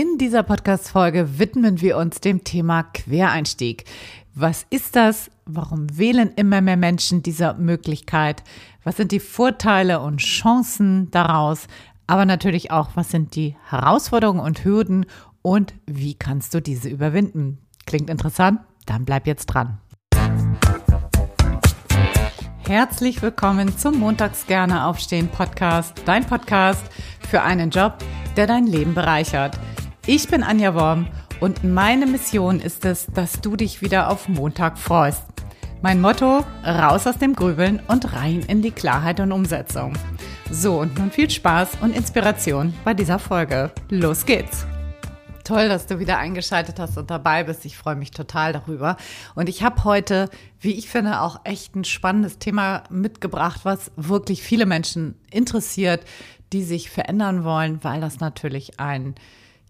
In dieser Podcast-Folge widmen wir uns dem Thema Quereinstieg. Was ist das? Warum wählen immer mehr Menschen diese Möglichkeit? Was sind die Vorteile und Chancen daraus? Aber natürlich auch, was sind die Herausforderungen und Hürden und wie kannst du diese überwinden? Klingt interessant? Dann bleib jetzt dran. Herzlich willkommen zum Montags gerne aufstehen Podcast, dein Podcast für einen Job, der dein Leben bereichert. Ich bin Anja Worm und meine Mission ist es, dass du dich wieder auf Montag freust. Mein Motto, raus aus dem Grübeln und rein in die Klarheit und Umsetzung. So, und nun viel Spaß und Inspiration bei dieser Folge. Los geht's! Toll, dass du wieder eingeschaltet hast und dabei bist. Ich freue mich total darüber. Und ich habe heute, wie ich finde, auch echt ein spannendes Thema mitgebracht, was wirklich viele Menschen interessiert, die sich verändern wollen, weil das natürlich ein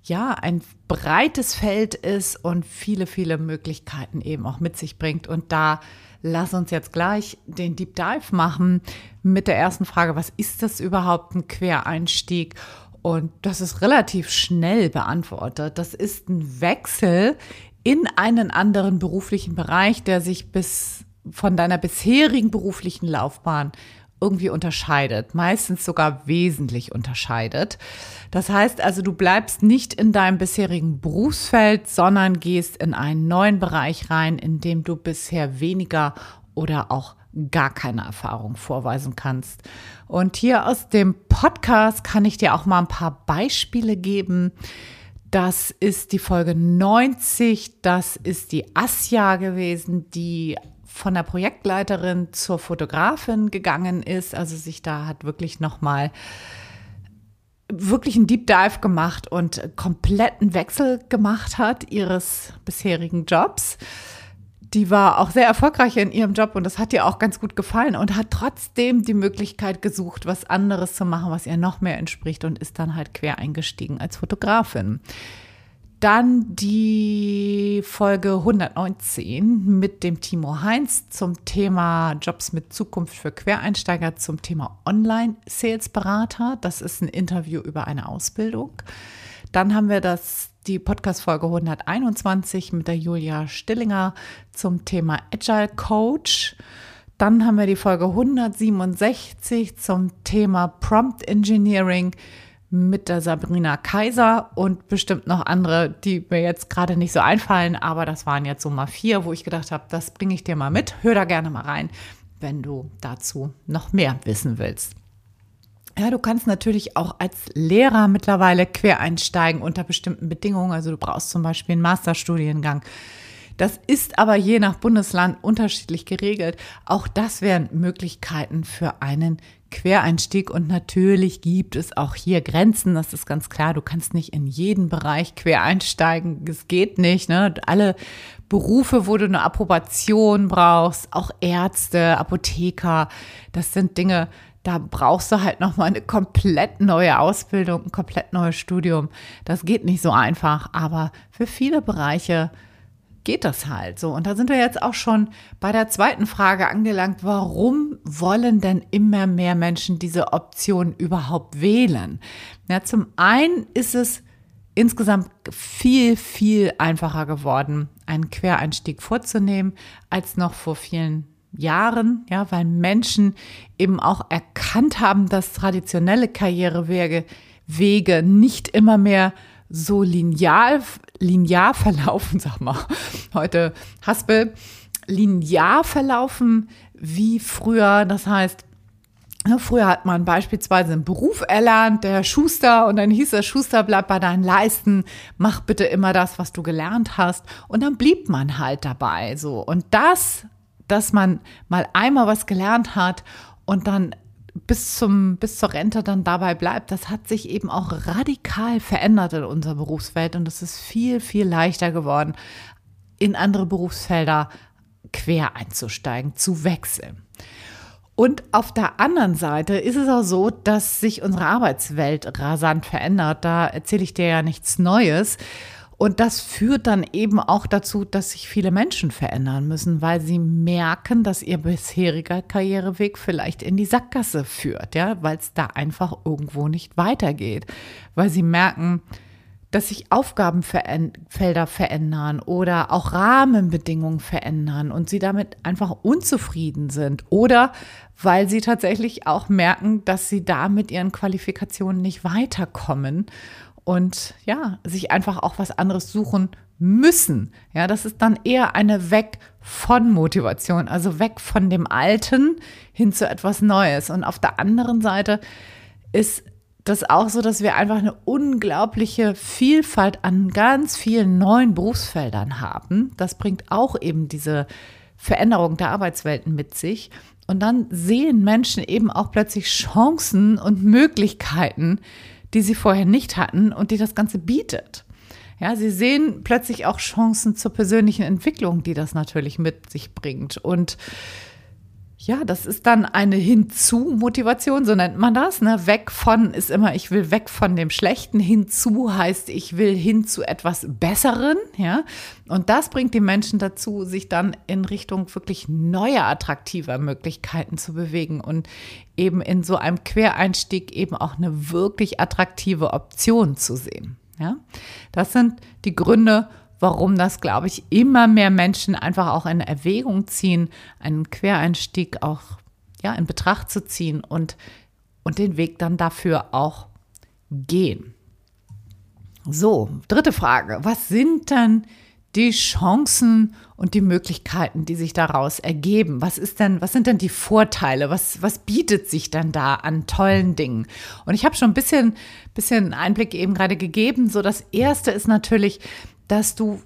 ja, ein breites Feld ist und viele, viele Möglichkeiten eben auch mit sich bringt. Und da lass uns jetzt gleich den Deep Dive machen mit der ersten Frage, was ist das überhaupt ein Quereinstieg? Und das ist relativ schnell beantwortet. Das ist ein Wechsel in einen anderen beruflichen Bereich, der sich bis von deiner bisherigen beruflichen Laufbahn irgendwie unterscheidet, meistens sogar wesentlich unterscheidet. Das heißt also, du bleibst nicht in deinem bisherigen Berufsfeld, sondern gehst in einen neuen Bereich rein, in dem du bisher weniger oder auch gar keine Erfahrung vorweisen kannst. Und hier aus dem Podcast kann ich dir auch mal ein paar Beispiele geben. Das ist die Folge 90, das ist die Asja gewesen, die von der Projektleiterin zur Fotografin gegangen ist, also sich da hat wirklich nochmal wirklich einen Deep Dive gemacht und kompletten Wechsel gemacht hat ihres bisherigen Jobs die war auch sehr erfolgreich in ihrem Job und das hat ihr auch ganz gut gefallen und hat trotzdem die Möglichkeit gesucht, was anderes zu machen, was ihr noch mehr entspricht und ist dann halt quer eingestiegen als Fotografin. Dann die Folge 119 mit dem Timo Heinz zum Thema Jobs mit Zukunft für Quereinsteiger zum Thema Online-Sales-Berater. Das ist ein Interview über eine Ausbildung. Dann haben wir das die Podcast-Folge 121 mit der Julia Stillinger zum Thema Agile Coach. Dann haben wir die Folge 167 zum Thema Prompt Engineering mit der Sabrina Kaiser und bestimmt noch andere, die mir jetzt gerade nicht so einfallen, aber das waren jetzt so mal vier, wo ich gedacht habe, das bringe ich dir mal mit. Hör da gerne mal rein, wenn du dazu noch mehr wissen willst. Ja, du kannst natürlich auch als Lehrer mittlerweile quer einsteigen unter bestimmten Bedingungen. Also du brauchst zum Beispiel einen Masterstudiengang. Das ist aber je nach Bundesland unterschiedlich geregelt. Auch das wären Möglichkeiten für einen Quereinstieg. Und natürlich gibt es auch hier Grenzen. Das ist ganz klar. Du kannst nicht in jeden Bereich quer einsteigen. Es geht nicht. Ne? Alle Berufe, wo du eine Approbation brauchst, auch Ärzte, Apotheker, das sind Dinge, da brauchst du halt nochmal eine komplett neue Ausbildung, ein komplett neues Studium. Das geht nicht so einfach, aber für viele Bereiche geht das halt so. Und da sind wir jetzt auch schon bei der zweiten Frage angelangt. Warum wollen denn immer mehr Menschen diese Option überhaupt wählen? Ja, zum einen ist es insgesamt viel, viel einfacher geworden, einen Quereinstieg vorzunehmen, als noch vor vielen Jahren, ja, weil Menschen eben auch erkannt haben, dass traditionelle Karrierewege Wege nicht immer mehr so linear, linear verlaufen, sag mal, heute Haspel, linear verlaufen wie früher. Das heißt, ne, Früher hat man beispielsweise einen Beruf erlernt, der Schuster, und dann hieß es, Schuster, bleib bei deinen Leisten, mach bitte immer das, was du gelernt hast. Und dann blieb man halt dabei, so. Und das dass man mal einmal was gelernt hat und dann bis zum, bis zur Rente dann dabei bleibt, das hat sich eben auch radikal verändert in unserer Berufswelt und es ist viel, viel leichter geworden, in andere Berufsfelder quer einzusteigen, zu wechseln. Und auf der anderen Seite ist es auch so, dass sich unsere Arbeitswelt rasant verändert. Da erzähle ich dir ja nichts Neues. Und das führt dann eben auch dazu, dass sich viele Menschen verändern müssen, weil sie merken, dass ihr bisheriger Karriereweg vielleicht in die Sackgasse führt, ja, weil es da einfach irgendwo nicht weitergeht. Weil sie merken, dass sich Aufgabenfelder verändern oder auch Rahmenbedingungen verändern und sie damit einfach unzufrieden sind oder weil sie tatsächlich auch merken, dass sie da mit ihren Qualifikationen nicht weiterkommen und ja, sich einfach auch was anderes suchen müssen. Ja, das ist dann eher eine Weg von Motivation, also weg von dem Alten hin zu etwas Neues. Und auf der anderen Seite ist das auch so, dass wir einfach eine unglaubliche Vielfalt an ganz vielen neuen Berufsfeldern haben. Das bringt auch eben diese Veränderung der Arbeitswelten mit sich. Und dann sehen Menschen eben auch plötzlich Chancen und Möglichkeiten, die sie vorher nicht hatten und die das Ganze bietet. Ja, sie sehen plötzlich auch Chancen zur persönlichen Entwicklung, die das natürlich mit sich bringt. Und ja, das ist dann eine Hinzu-Motivation, so nennt man das. Ne? Weg von ist immer, ich will weg von dem Schlechten. Hinzu heißt, ich will hin zu etwas Besseren. Ja, und das bringt die Menschen dazu, sich dann in Richtung wirklich neuer, attraktiver Möglichkeiten zu bewegen und eben in so einem Quereinstieg eben auch eine wirklich attraktive Option zu sehen. Ja, das sind die Gründe, warum das, glaube ich, immer mehr Menschen einfach auch in Erwägung ziehen, einen Quereinstieg auch ja, in Betracht zu ziehen und, und den Weg dann dafür auch gehen. So, dritte Frage. Was sind denn die Chancen und die Möglichkeiten, die sich daraus ergeben? Was ist denn, was sind denn die Vorteile? Was, was bietet sich denn da an tollen Dingen? Und ich habe schon ein bisschen, bisschen Einblick eben gerade gegeben. So, das erste ist natürlich, dass du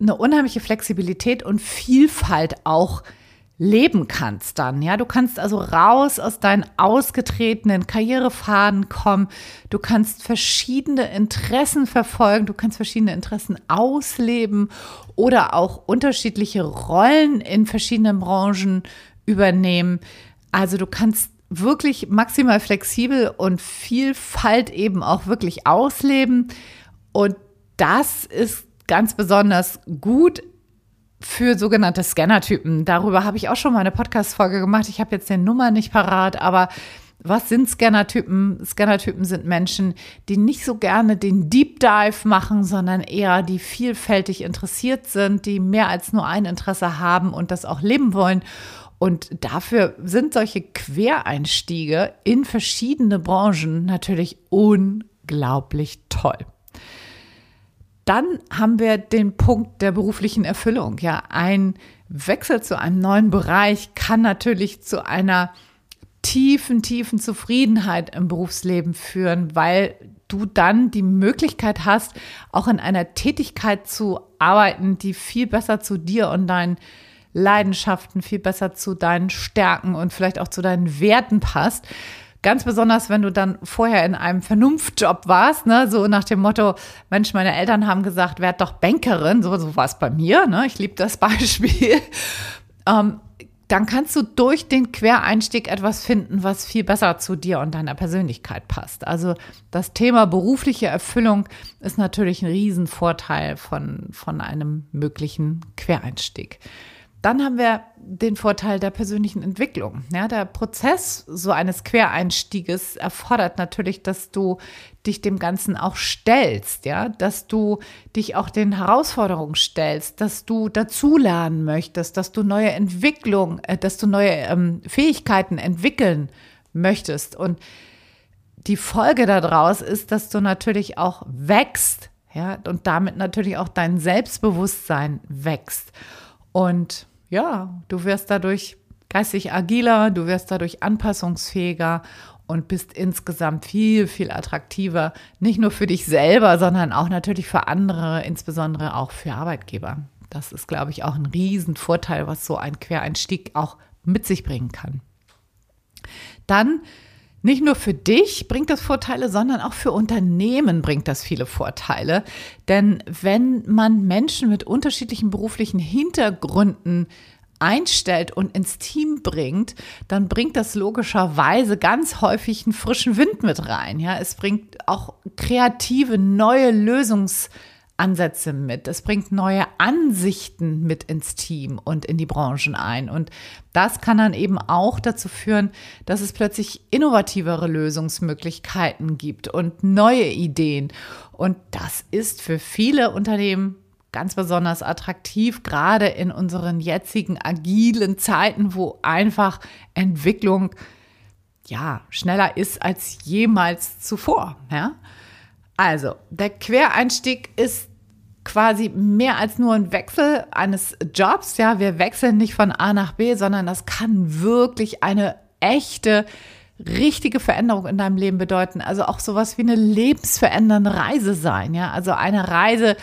eine unheimliche Flexibilität und Vielfalt auch leben kannst dann. Ja, du kannst also raus aus deinen ausgetretenen Karrierefaden kommen. Du kannst verschiedene Interessen verfolgen. Du kannst verschiedene Interessen ausleben oder auch unterschiedliche Rollen in verschiedenen Branchen übernehmen. Also du kannst wirklich maximal flexibel und Vielfalt eben auch wirklich ausleben. Und das ist ganz besonders gut für sogenannte Scannertypen. Darüber habe ich auch schon mal eine Podcast-Folge gemacht. Ich habe jetzt den Nummer nicht parat, aber was sind Scannertypen? Scannertypen sind Menschen, die nicht so gerne den Deep Dive machen, sondern eher die vielfältig interessiert sind, die mehr als nur ein Interesse haben und das auch leben wollen. Und dafür sind solche Quereinstiege in verschiedene Branchen natürlich unglaublich toll. Dann haben wir den Punkt der beruflichen Erfüllung. Ja, ein Wechsel zu einem neuen Bereich kann natürlich zu einer tiefen, tiefen Zufriedenheit im Berufsleben führen, weil du dann die Möglichkeit hast, auch in einer Tätigkeit zu arbeiten, die viel besser zu dir und deinen Leidenschaften, viel besser zu deinen Stärken und vielleicht auch zu deinen Werten passt. Ganz besonders, wenn du dann vorher in einem Vernunftjob warst, ne, so nach dem Motto, Mensch, meine Eltern haben gesagt, werd doch Bankerin, so, so war es bei mir, ne? Ich liebe das Beispiel. Ähm, dann kannst du durch den Quereinstieg etwas finden, was viel besser zu dir und deiner Persönlichkeit passt. Also das Thema berufliche Erfüllung ist natürlich ein Riesenvorteil von, von einem möglichen Quereinstieg. Dann haben wir den Vorteil der persönlichen Entwicklung. Ja, der Prozess so eines Quereinstieges erfordert natürlich, dass du dich dem Ganzen auch stellst, ja, dass du dich auch den Herausforderungen stellst, dass du dazulernen möchtest, dass du neue Entwicklung, äh, dass du neue ähm, Fähigkeiten entwickeln möchtest. Und die Folge daraus ist, dass du natürlich auch wächst, ja, und damit natürlich auch dein Selbstbewusstsein wächst. Und ja, du wirst dadurch geistig agiler, du wirst dadurch anpassungsfähiger und bist insgesamt viel, viel attraktiver, nicht nur für dich selber, sondern auch natürlich für andere, insbesondere auch für Arbeitgeber. Das ist, glaube ich, auch ein Riesenvorteil, was so ein Quereinstieg auch mit sich bringen kann. Dann nicht nur für dich bringt das Vorteile, sondern auch für Unternehmen bringt das viele Vorteile. Denn wenn man Menschen mit unterschiedlichen beruflichen Hintergründen einstellt und ins Team bringt, dann bringt das logischerweise ganz häufig einen frischen Wind mit rein. Ja, es bringt auch kreative neue Lösungsansätze Ansätze mit. Es bringt neue Ansichten mit ins Team und in die Branchen ein. Und das kann dann eben auch dazu führen, dass es plötzlich innovativere Lösungsmöglichkeiten gibt und neue Ideen. Und das ist für viele Unternehmen ganz besonders attraktiv, gerade in unseren jetzigen agilen Zeiten, wo einfach Entwicklung ja schneller ist als jemals zuvor. Ja? Also, der Quereinstieg ist quasi mehr als nur ein Wechsel eines Jobs. Ja, wir wechseln nicht von A nach B, sondern das kann wirklich eine echte, richtige Veränderung in deinem Leben bedeuten. Also auch sowas wie eine lebensverändernde Reise sein. Ja, also eine Reise,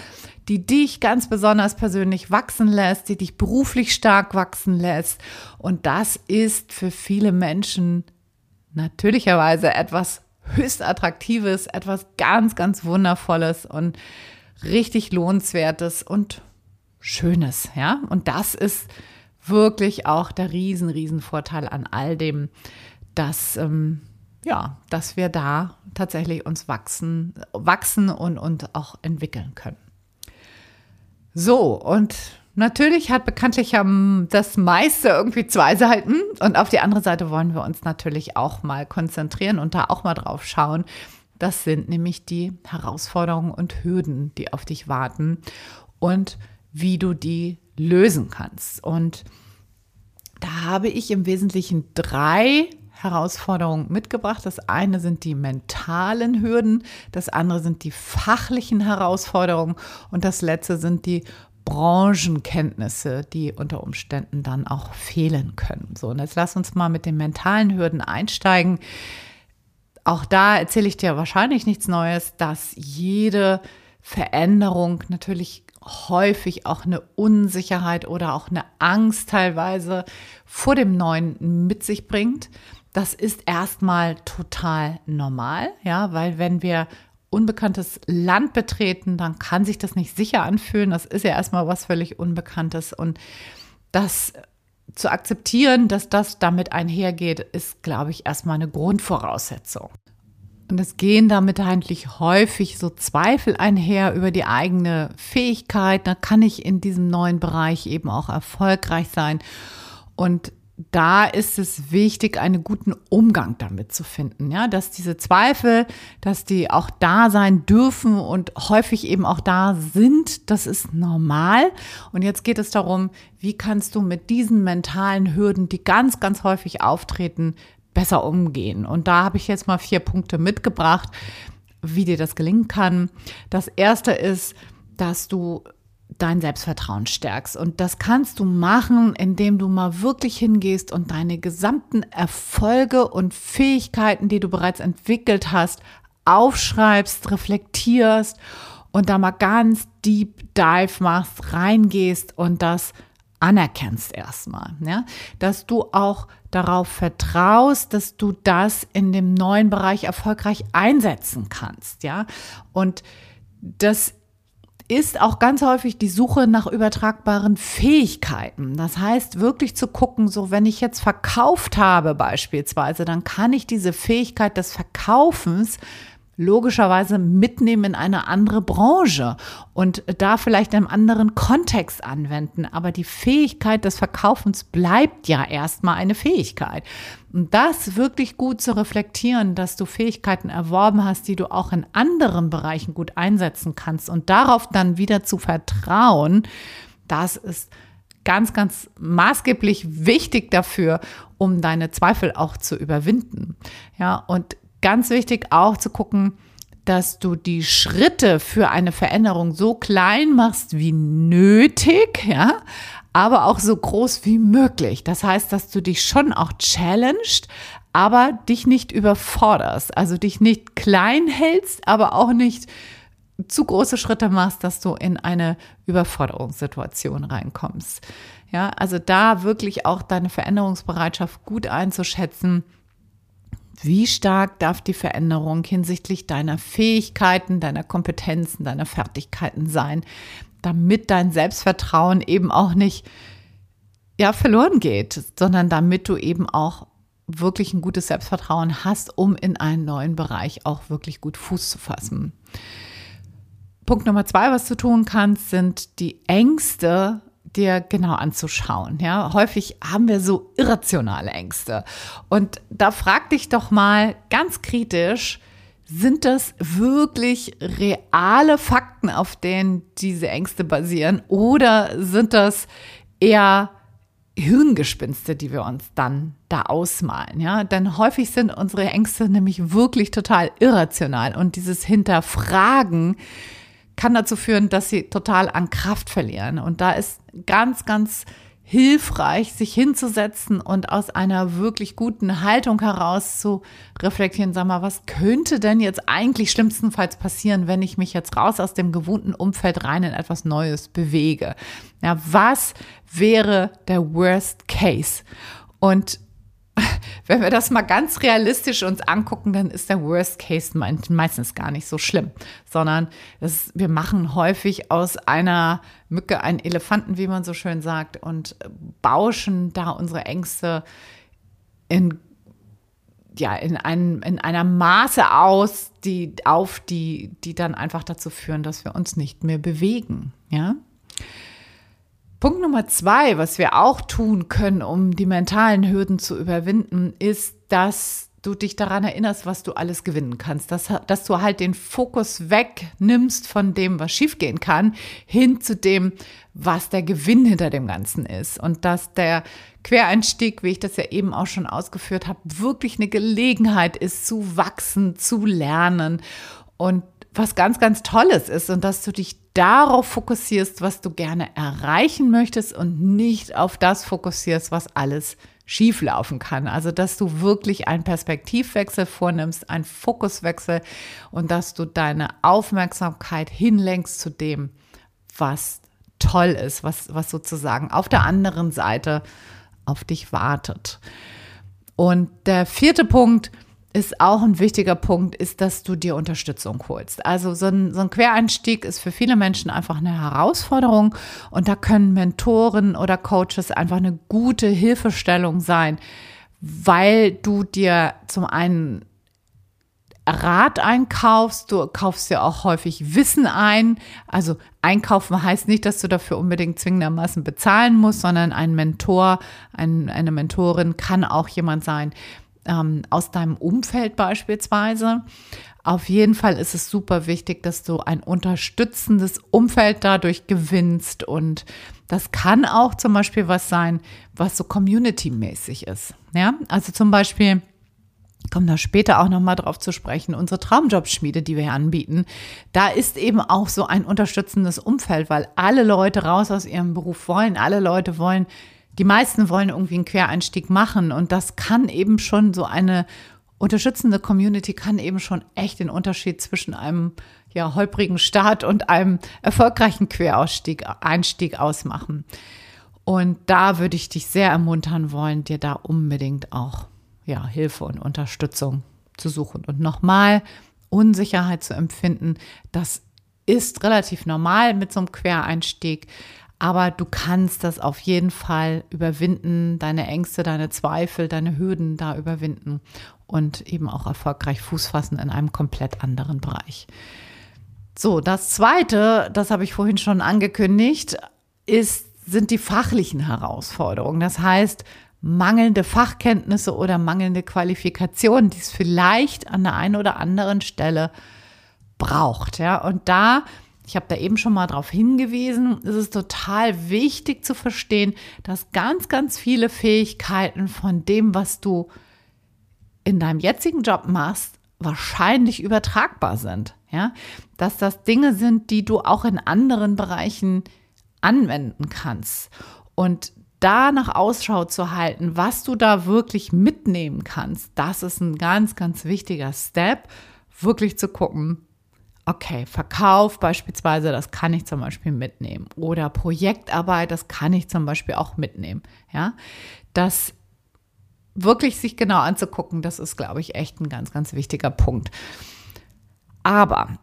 die dich ganz besonders persönlich wachsen lässt, die dich beruflich stark wachsen lässt. Und das ist für viele Menschen natürlicherweise etwas höchst attraktives, etwas ganz, ganz wundervolles und richtig lohnenswertes und schönes, ja. Und das ist wirklich auch der riesen, riesen Vorteil an all dem, dass, ähm, ja, dass wir da tatsächlich uns wachsen, wachsen und, und auch entwickeln können. So, und Natürlich hat bekanntlich das meiste irgendwie zwei Seiten und auf die andere Seite wollen wir uns natürlich auch mal konzentrieren und da auch mal drauf schauen. Das sind nämlich die Herausforderungen und Hürden, die auf dich warten und wie du die lösen kannst. Und da habe ich im Wesentlichen drei Herausforderungen mitgebracht. Das eine sind die mentalen Hürden, das andere sind die fachlichen Herausforderungen und das letzte sind die Branchenkenntnisse, die unter Umständen dann auch fehlen können. So, und jetzt lass uns mal mit den mentalen Hürden einsteigen. Auch da erzähle ich dir wahrscheinlich nichts Neues, dass jede Veränderung natürlich häufig auch eine Unsicherheit oder auch eine Angst teilweise vor dem Neuen mit sich bringt. Das ist erstmal total normal, ja, weil wenn wir unbekanntes Land betreten, dann kann sich das nicht sicher anfühlen. Das ist ja erstmal was völlig Unbekanntes. Und das zu akzeptieren, dass das damit einhergeht, ist, glaube ich, erstmal eine Grundvoraussetzung. Und es gehen damit eigentlich häufig so Zweifel einher über die eigene Fähigkeit. Da kann ich in diesem neuen Bereich eben auch erfolgreich sein. Und da ist es wichtig, einen guten Umgang damit zu finden, ja, dass diese Zweifel, dass die auch da sein dürfen und häufig eben auch da sind, das ist normal. Und jetzt geht es darum, wie kannst du mit diesen mentalen Hürden, die ganz, ganz häufig auftreten, besser umgehen. Und da habe ich jetzt mal vier Punkte mitgebracht, wie dir das gelingen kann. Das erste ist, dass du dein Selbstvertrauen stärkst. Und das kannst du machen, indem du mal wirklich hingehst und deine gesamten Erfolge und Fähigkeiten, die du bereits entwickelt hast, aufschreibst, reflektierst und da mal ganz deep dive machst, reingehst und das anerkennst erstmal, ja, dass du auch darauf vertraust, dass du das in dem neuen Bereich erfolgreich einsetzen kannst, ja, und das ist auch ganz häufig die Suche nach übertragbaren Fähigkeiten. Das heißt, wirklich zu gucken, so wenn ich jetzt verkauft habe beispielsweise, dann kann ich diese Fähigkeit des Verkaufens logischerweise mitnehmen in eine andere Branche und da vielleicht einen anderen Kontext anwenden. Aber die Fähigkeit des Verkaufens bleibt ja erstmal eine Fähigkeit. Und das wirklich gut zu reflektieren, dass du Fähigkeiten erworben hast, die du auch in anderen Bereichen gut einsetzen kannst und darauf dann wieder zu vertrauen, das ist ganz, ganz maßgeblich wichtig dafür, um deine Zweifel auch zu überwinden. Ja, und ganz wichtig auch zu gucken, dass du die Schritte für eine Veränderung so klein machst wie nötig, ja, aber auch so groß wie möglich. Das heißt, dass du dich schon auch challenged, aber dich nicht überforderst, also dich nicht klein hältst, aber auch nicht zu große Schritte machst, dass du in eine Überforderungssituation reinkommst. Ja, also da wirklich auch deine Veränderungsbereitschaft gut einzuschätzen wie stark darf die Veränderung hinsichtlich deiner Fähigkeiten, deiner Kompetenzen, deiner Fertigkeiten sein, damit dein Selbstvertrauen eben auch nicht ja, verloren geht, sondern damit du eben auch wirklich ein gutes Selbstvertrauen hast, um in einen neuen Bereich auch wirklich gut Fuß zu fassen. Punkt Nummer zwei, was du tun kannst, sind die Ängste dir genau anzuschauen. Ja, häufig haben wir so irrationale Ängste. Und da frag dich doch mal ganz kritisch, sind das wirklich reale Fakten, auf denen diese Ängste basieren? Oder sind das eher Hirngespinste, die wir uns dann da ausmalen, ja? Denn häufig sind unsere Ängste nämlich wirklich total irrational und dieses Hinterfragen kann dazu führen, dass sie total an Kraft verlieren. Und da ist ganz, ganz hilfreich, sich hinzusetzen und aus einer wirklich guten Haltung heraus zu reflektieren, sag mal, was könnte denn jetzt eigentlich schlimmstenfalls passieren, wenn ich mich jetzt raus aus dem gewohnten Umfeld rein in etwas Neues bewege? Ja, was wäre der Worst Case? Und wenn wir das mal ganz realistisch uns angucken, dann ist der Worst Case meistens gar nicht so schlimm, sondern das, wir machen häufig aus einer Mücke einen Elefanten, wie man so schön sagt, und bauschen da unsere Ängste in ja, in, einem, in einer Maße aus, die auf, die, die dann einfach dazu führen, dass wir uns nicht mehr bewegen. Ja. Punkt Nummer zwei, was wir auch tun können, um die mentalen Hürden zu überwinden, ist, dass du dich daran erinnerst, was du alles gewinnen kannst. Dass, dass du halt den Fokus wegnimmst von dem, was schiefgehen kann, hin zu dem, was der Gewinn hinter dem Ganzen ist. Und dass der Quereinstieg, wie ich das ja eben auch schon ausgeführt habe, wirklich eine Gelegenheit ist, zu wachsen, zu lernen und was ganz, ganz Tolles ist und dass du dich darauf fokussierst, was du gerne erreichen möchtest und nicht auf das fokussierst, was alles schieflaufen kann. Also, dass du wirklich einen Perspektivwechsel vornimmst, einen Fokuswechsel und dass du deine Aufmerksamkeit hinlenkst zu dem, was toll ist, was, was sozusagen auf der anderen Seite auf dich wartet. Und der vierte Punkt, ist auch ein wichtiger Punkt, ist, dass du dir Unterstützung holst. Also so ein, so ein Quereinstieg ist für viele Menschen einfach eine Herausforderung und da können Mentoren oder Coaches einfach eine gute Hilfestellung sein, weil du dir zum einen Rat einkaufst, du kaufst ja auch häufig Wissen ein. Also einkaufen heißt nicht, dass du dafür unbedingt zwingendermaßen bezahlen musst, sondern ein Mentor, ein, eine Mentorin kann auch jemand sein, ähm, aus deinem Umfeld beispielsweise. Auf jeden Fall ist es super wichtig, dass du ein unterstützendes Umfeld dadurch gewinnst und das kann auch zum Beispiel was sein, was so community-mäßig ist. Ja, also zum Beispiel, kommen da später auch nochmal drauf zu sprechen, unsere Traumjobschmiede, die wir anbieten, da ist eben auch so ein unterstützendes Umfeld, weil alle Leute raus aus ihrem Beruf wollen, alle Leute wollen die meisten wollen irgendwie einen Quereinstieg machen und das kann eben schon so eine unterstützende Community kann eben schon echt den Unterschied zwischen einem ja holprigen Start und einem erfolgreichen Querausstieg Einstieg ausmachen. Und da würde ich dich sehr ermuntern wollen, dir da unbedingt auch ja Hilfe und Unterstützung zu suchen und nochmal Unsicherheit zu empfinden, das ist relativ normal mit so einem Quereinstieg. Aber du kannst das auf jeden Fall überwinden, deine Ängste, deine Zweifel, deine Hürden da überwinden und eben auch erfolgreich Fuß fassen in einem komplett anderen Bereich. So, das zweite, das habe ich vorhin schon angekündigt, ist, sind die fachlichen Herausforderungen. Das heißt, mangelnde Fachkenntnisse oder mangelnde Qualifikationen, die es vielleicht an der einen oder anderen Stelle braucht. Ja, und da ich habe da eben schon mal darauf hingewiesen, es ist total wichtig zu verstehen, dass ganz, ganz viele Fähigkeiten von dem, was du in deinem jetzigen Job machst, wahrscheinlich übertragbar sind. Ja, dass das Dinge sind, die du auch in anderen Bereichen anwenden kannst. Und da nach Ausschau zu halten, was du da wirklich mitnehmen kannst, das ist ein ganz, ganz wichtiger Step, wirklich zu gucken, okay, Verkauf beispielsweise, das kann ich zum Beispiel mitnehmen. Oder Projektarbeit, das kann ich zum Beispiel auch mitnehmen. Ja, das wirklich sich genau anzugucken, das ist, glaube ich, echt ein ganz, ganz wichtiger Punkt. Aber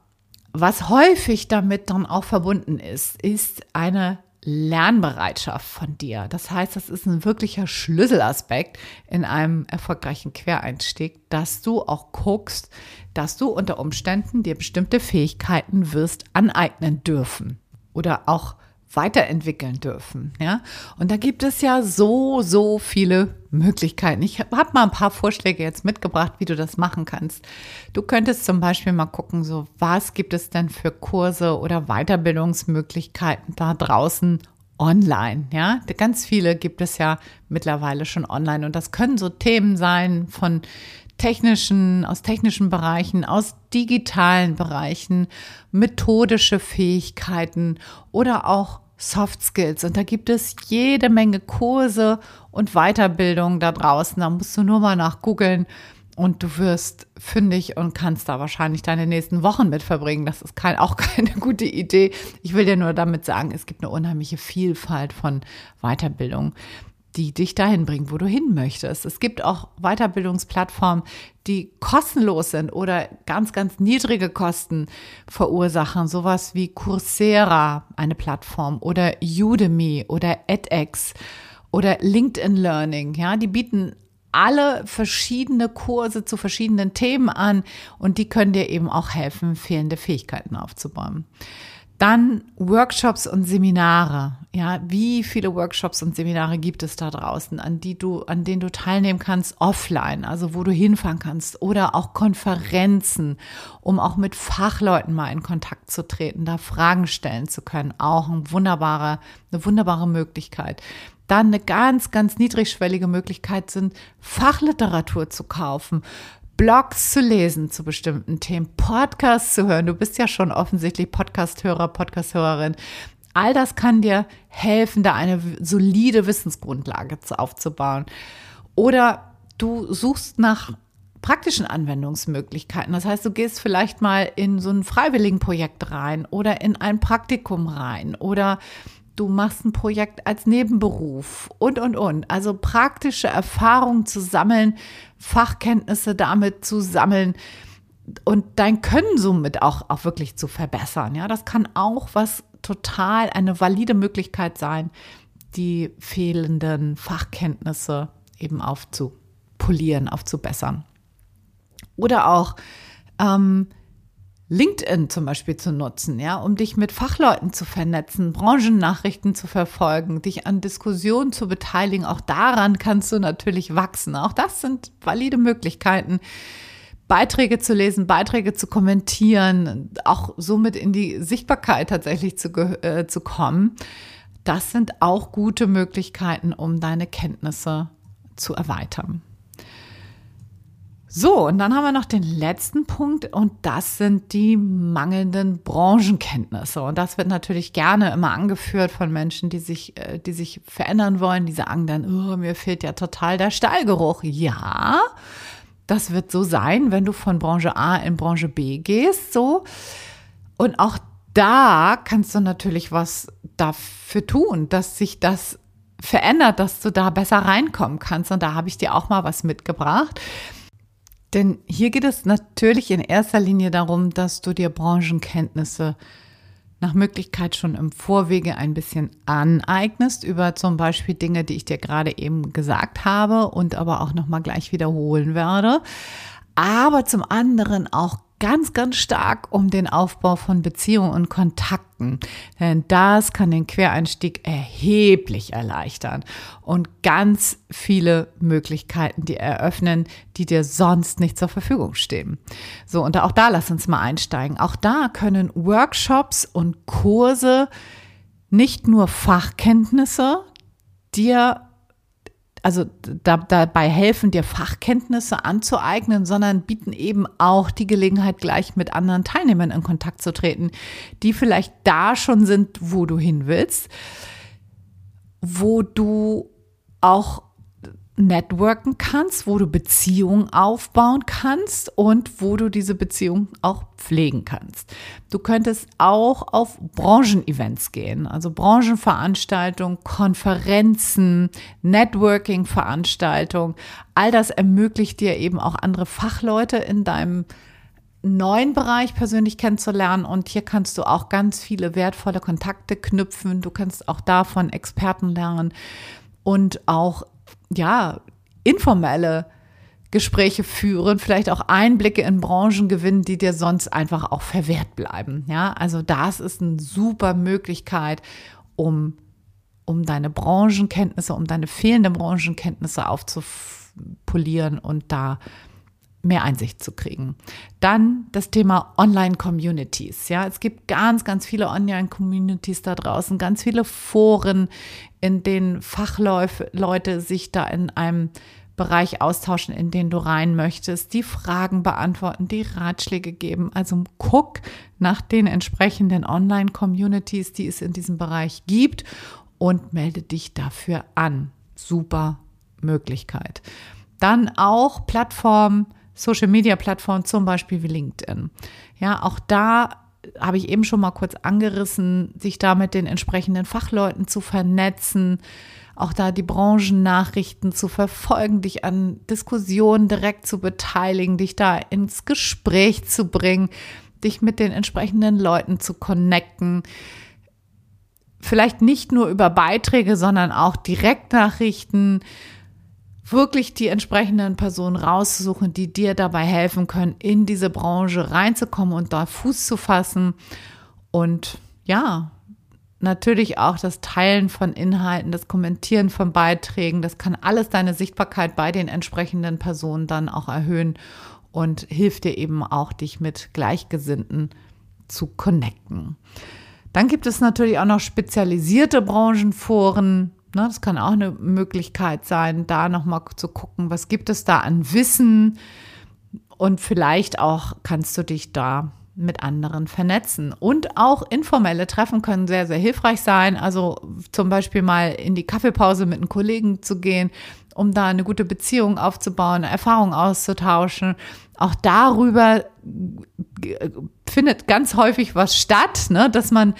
was häufig damit dann auch verbunden ist, ist eine Lernbereitschaft von dir. Das heißt, das ist ein wirklicher Schlüsselaspekt in einem erfolgreichen Quereinstieg, dass du auch guckst, dass du unter Umständen dir bestimmte Fähigkeiten wirst aneignen dürfen oder auch weiterentwickeln dürfen. Ja? Und da gibt es ja so, so viele Möglichkeiten. Ich habe mal ein paar Vorschläge jetzt mitgebracht, wie du das machen kannst. Du könntest zum Beispiel mal gucken, so was gibt es denn für Kurse oder Weiterbildungsmöglichkeiten da draußen online, ja. Ganz viele gibt es ja mittlerweile schon online und das können so Themen sein von technischen, aus technischen Bereichen, aus digitalen Bereichen, methodische Fähigkeiten oder auch Soft Skills. Und da gibt es jede Menge Kurse und Weiterbildungen da draußen. Da musst du nur mal nach googeln und du wirst fündig und kannst da wahrscheinlich deine nächsten Wochen mit verbringen. Das ist kein, auch keine gute Idee. Ich will dir nur damit sagen, es gibt eine unheimliche Vielfalt von Weiterbildung die dich dahin bringen, wo du hin möchtest. Es gibt auch Weiterbildungsplattformen, die kostenlos sind oder ganz, ganz niedrige Kosten verursachen. Sowas wie Coursera, eine Plattform, oder Udemy oder edX oder LinkedIn Learning. Ja, die bieten alle verschiedene Kurse zu verschiedenen Themen an und die können dir eben auch helfen, fehlende Fähigkeiten aufzubauen. Dann Workshops und Seminare. Ja, wie viele Workshops und Seminare gibt es da draußen, an die du, an denen du teilnehmen kannst offline, also wo du hinfahren kannst oder auch Konferenzen, um auch mit Fachleuten mal in Kontakt zu treten, da Fragen stellen zu können. Auch ein wunderbare, eine wunderbare Möglichkeit. Dann eine ganz, ganz niedrigschwellige Möglichkeit sind, Fachliteratur zu kaufen. Blogs zu lesen zu bestimmten Themen, Podcasts zu hören. Du bist ja schon offensichtlich Podcasthörer, Podcasthörerin. All das kann dir helfen, da eine solide Wissensgrundlage aufzubauen. Oder du suchst nach praktischen Anwendungsmöglichkeiten. Das heißt, du gehst vielleicht mal in so ein Freiwilligenprojekt rein oder in ein Praktikum rein oder du machst ein Projekt als Nebenberuf und, und, und. Also praktische Erfahrungen zu sammeln, Fachkenntnisse damit zu sammeln und dein Können somit auch, auch wirklich zu verbessern. Ja, das kann auch was total eine valide Möglichkeit sein, die fehlenden Fachkenntnisse eben aufzupolieren, aufzubessern. Oder auch ähm, LinkedIn zum Beispiel zu nutzen, ja, um dich mit Fachleuten zu vernetzen, Branchennachrichten zu verfolgen, dich an Diskussionen zu beteiligen. Auch daran kannst du natürlich wachsen. Auch das sind valide Möglichkeiten. Beiträge zu lesen, Beiträge zu kommentieren, auch somit in die Sichtbarkeit tatsächlich zu, äh, zu kommen. Das sind auch gute Möglichkeiten, um deine Kenntnisse zu erweitern. So, und dann haben wir noch den letzten Punkt und das sind die mangelnden Branchenkenntnisse. Und das wird natürlich gerne immer angeführt von Menschen, die sich, äh, die sich verändern wollen. Die sagen dann, oh, mir fehlt ja total der Stallgeruch. Ja, das wird so sein, wenn du von Branche A in Branche B gehst, so. Und auch da kannst du natürlich was dafür tun, dass sich das verändert, dass du da besser reinkommen kannst. Und da habe ich dir auch mal was mitgebracht. Denn hier geht es natürlich in erster Linie darum, dass du dir Branchenkenntnisse nach Möglichkeit schon im Vorwege ein bisschen aneignest über zum Beispiel Dinge, die ich dir gerade eben gesagt habe und aber auch nochmal gleich wiederholen werde. Aber zum anderen auch ganz, ganz stark um den Aufbau von Beziehungen und Kontakten. Denn das kann den Quereinstieg erheblich erleichtern und ganz viele Möglichkeiten, die eröffnen, die dir sonst nicht zur Verfügung stehen. So, und auch da lass uns mal einsteigen. Auch da können Workshops und Kurse nicht nur Fachkenntnisse dir also da, dabei helfen, dir Fachkenntnisse anzueignen, sondern bieten eben auch die Gelegenheit, gleich mit anderen Teilnehmern in Kontakt zu treten, die vielleicht da schon sind, wo du hin willst, wo du auch networken kannst, wo du Beziehungen aufbauen kannst und wo du diese Beziehung auch pflegen kannst. Du könntest auch auf Branchenevents gehen, also Branchenveranstaltungen, Konferenzen, Networking-Veranstaltungen. All das ermöglicht dir eben auch andere Fachleute in deinem neuen Bereich persönlich kennenzulernen. Und hier kannst du auch ganz viele wertvolle Kontakte knüpfen. Du kannst auch davon Experten lernen und auch, ja, informelle Gespräche führen, vielleicht auch Einblicke in Branchen gewinnen, die dir sonst einfach auch verwehrt bleiben. Ja, also das ist eine super Möglichkeit, um, um deine Branchenkenntnisse, um deine fehlenden Branchenkenntnisse aufzupolieren und da mehr Einsicht zu kriegen. Dann das Thema Online-Communities. Ja, es gibt ganz, ganz viele Online-Communities da draußen, ganz viele Foren, in denen Fachleute sich da in einem Bereich austauschen, in den du rein möchtest, die Fragen beantworten, die Ratschläge geben. Also guck nach den entsprechenden Online-Communities, die es in diesem Bereich gibt und melde dich dafür an. Super Möglichkeit. Dann auch Plattformen, Social Media Plattformen, zum Beispiel wie LinkedIn. Ja, auch da habe ich eben schon mal kurz angerissen, sich da mit den entsprechenden Fachleuten zu vernetzen, auch da die Branchennachrichten zu verfolgen, dich an Diskussionen direkt zu beteiligen, dich da ins Gespräch zu bringen, dich mit den entsprechenden Leuten zu connecten. Vielleicht nicht nur über Beiträge, sondern auch Direktnachrichten, wirklich die entsprechenden Personen rauszusuchen, die dir dabei helfen können, in diese Branche reinzukommen und da Fuß zu fassen. Und ja, natürlich auch das Teilen von Inhalten, das Kommentieren von Beiträgen, das kann alles deine Sichtbarkeit bei den entsprechenden Personen dann auch erhöhen und hilft dir eben auch, dich mit Gleichgesinnten zu connecten. Dann gibt es natürlich auch noch spezialisierte Branchenforen, Ne, das kann auch eine Möglichkeit sein, da nochmal zu gucken, was gibt es da an Wissen und vielleicht auch kannst du dich da mit anderen vernetzen. Und auch informelle Treffen können sehr, sehr hilfreich sein. Also zum Beispiel mal in die Kaffeepause mit einem Kollegen zu gehen, um da eine gute Beziehung aufzubauen, Erfahrungen auszutauschen. Auch darüber findet ganz häufig was statt, ne? dass man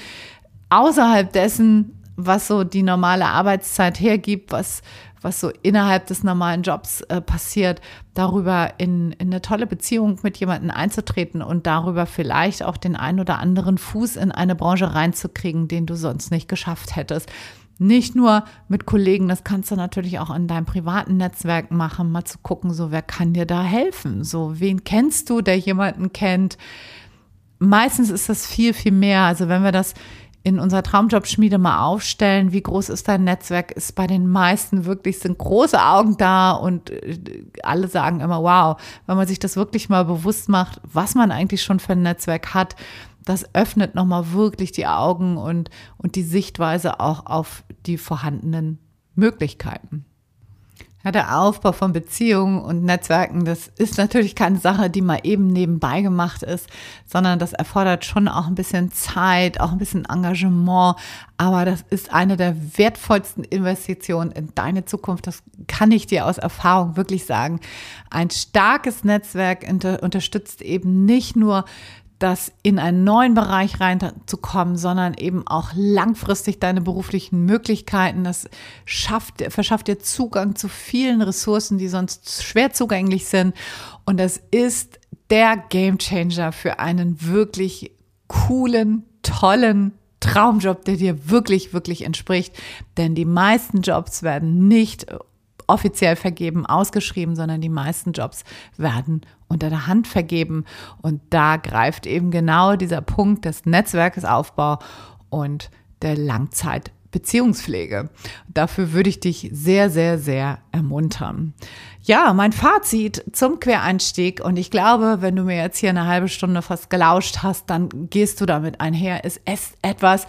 außerhalb dessen was so die normale Arbeitszeit hergibt, was, was so innerhalb des normalen Jobs äh, passiert, darüber in, in eine tolle Beziehung mit jemandem einzutreten und darüber vielleicht auch den ein oder anderen Fuß in eine Branche reinzukriegen, den du sonst nicht geschafft hättest. Nicht nur mit Kollegen, das kannst du natürlich auch in deinem privaten Netzwerk machen, mal zu gucken, so wer kann dir da helfen? So, wen kennst du, der jemanden kennt? Meistens ist das viel, viel mehr. Also wenn wir das in unserer Traumjobschmiede mal aufstellen, wie groß ist dein Netzwerk, ist bei den meisten wirklich, sind große Augen da und äh, alle sagen immer, wow, wenn man sich das wirklich mal bewusst macht, was man eigentlich schon für ein Netzwerk hat, das öffnet nochmal wirklich die Augen und, und die Sichtweise auch auf die vorhandenen Möglichkeiten. Ja, der Aufbau von Beziehungen und Netzwerken, das ist natürlich keine Sache, die mal eben nebenbei gemacht ist, sondern das erfordert schon auch ein bisschen Zeit, auch ein bisschen Engagement. Aber das ist eine der wertvollsten Investitionen in deine Zukunft. Das kann ich dir aus Erfahrung wirklich sagen. Ein starkes Netzwerk unterstützt eben nicht nur das in einen neuen Bereich reinzukommen, sondern eben auch langfristig deine beruflichen Möglichkeiten. Das schafft, verschafft dir Zugang zu vielen Ressourcen, die sonst schwer zugänglich sind. Und das ist der Gamechanger für einen wirklich coolen, tollen Traumjob, der dir wirklich, wirklich entspricht. Denn die meisten Jobs werden nicht offiziell vergeben, ausgeschrieben, sondern die meisten Jobs werden unter der Hand vergeben. Und da greift eben genau dieser Punkt des Netzwerkesaufbau und der Langzeitbeziehungspflege. Dafür würde ich dich sehr, sehr, sehr ermuntern. Ja, mein Fazit zum Quereinstieg und ich glaube, wenn du mir jetzt hier eine halbe Stunde fast gelauscht hast, dann gehst du damit einher. Es ist etwas,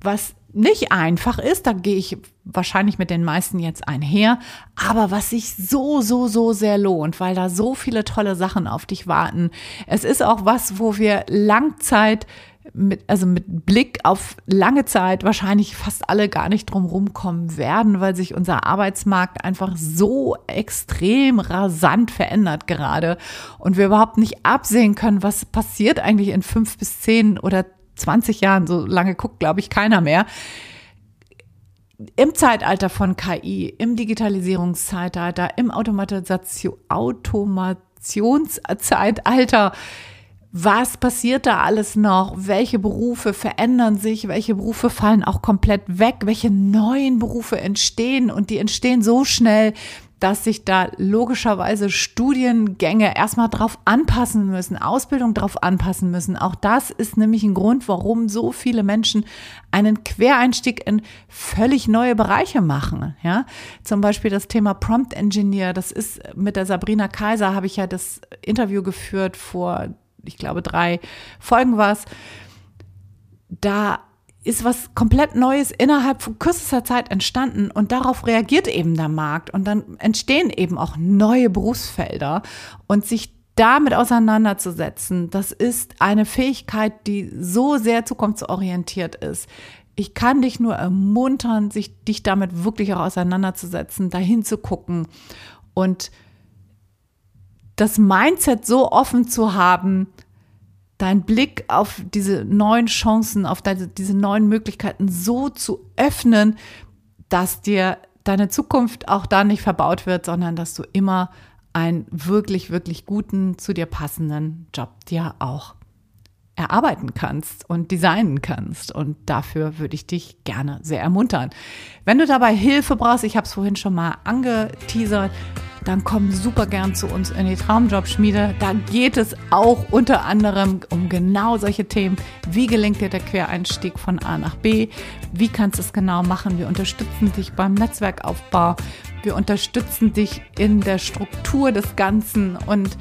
was nicht einfach ist, da gehe ich wahrscheinlich mit den meisten jetzt einher, aber was sich so, so, so sehr lohnt, weil da so viele tolle Sachen auf dich warten. Es ist auch was, wo wir Langzeit mit, also mit Blick auf lange Zeit wahrscheinlich fast alle gar nicht drum rumkommen werden, weil sich unser Arbeitsmarkt einfach so extrem rasant verändert gerade und wir überhaupt nicht absehen können, was passiert eigentlich in fünf bis zehn oder 20 Jahren, so lange guckt, glaube ich, keiner mehr. Im Zeitalter von KI, im Digitalisierungszeitalter, im Automatisation, Automationszeitalter was passiert da alles noch? Welche Berufe verändern sich? Welche Berufe fallen auch komplett weg? Welche neuen Berufe entstehen? Und die entstehen so schnell, dass sich da logischerweise Studiengänge erstmal drauf anpassen müssen, Ausbildung drauf anpassen müssen. Auch das ist nämlich ein Grund, warum so viele Menschen einen Quereinstieg in völlig neue Bereiche machen. Ja, zum Beispiel das Thema Prompt Engineer. Das ist mit der Sabrina Kaiser habe ich ja das Interview geführt vor ich glaube, drei Folgen war es. Da ist was komplett Neues innerhalb von kürzester Zeit entstanden und darauf reagiert eben der Markt und dann entstehen eben auch neue Berufsfelder und sich damit auseinanderzusetzen, das ist eine Fähigkeit, die so sehr zukunftsorientiert ist. Ich kann dich nur ermuntern, sich dich damit wirklich auch auseinanderzusetzen, dahin zu gucken und das Mindset so offen zu haben, dein Blick auf diese neuen Chancen, auf deine, diese neuen Möglichkeiten so zu öffnen, dass dir deine Zukunft auch da nicht verbaut wird, sondern dass du immer einen wirklich, wirklich guten, zu dir passenden Job dir auch erarbeiten kannst und designen kannst. Und dafür würde ich dich gerne sehr ermuntern. Wenn du dabei Hilfe brauchst, ich habe es vorhin schon mal angeteasert, dann komm super gern zu uns in die Traumjob-Schmiede. Da geht es auch unter anderem um genau solche Themen. Wie gelingt dir der Quereinstieg von A nach B? Wie kannst du es genau machen? Wir unterstützen dich beim Netzwerkaufbau. Wir unterstützen dich in der Struktur des Ganzen und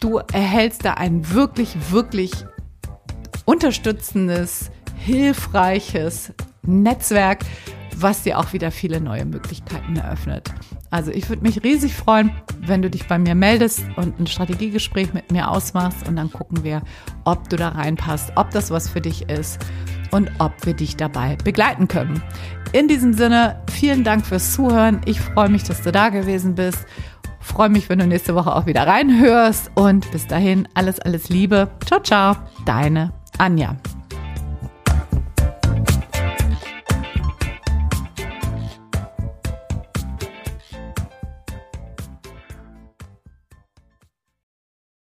du erhältst da ein wirklich, wirklich unterstützendes, hilfreiches Netzwerk, was dir auch wieder viele neue Möglichkeiten eröffnet. Also ich würde mich riesig freuen, wenn du dich bei mir meldest und ein Strategiegespräch mit mir ausmachst und dann gucken wir, ob du da reinpasst, ob das was für dich ist und ob wir dich dabei begleiten können. In diesem Sinne, vielen Dank fürs Zuhören. Ich freue mich, dass du da gewesen bist. Freue mich, wenn du nächste Woche auch wieder reinhörst und bis dahin alles, alles Liebe. Ciao, ciao, deine Anja.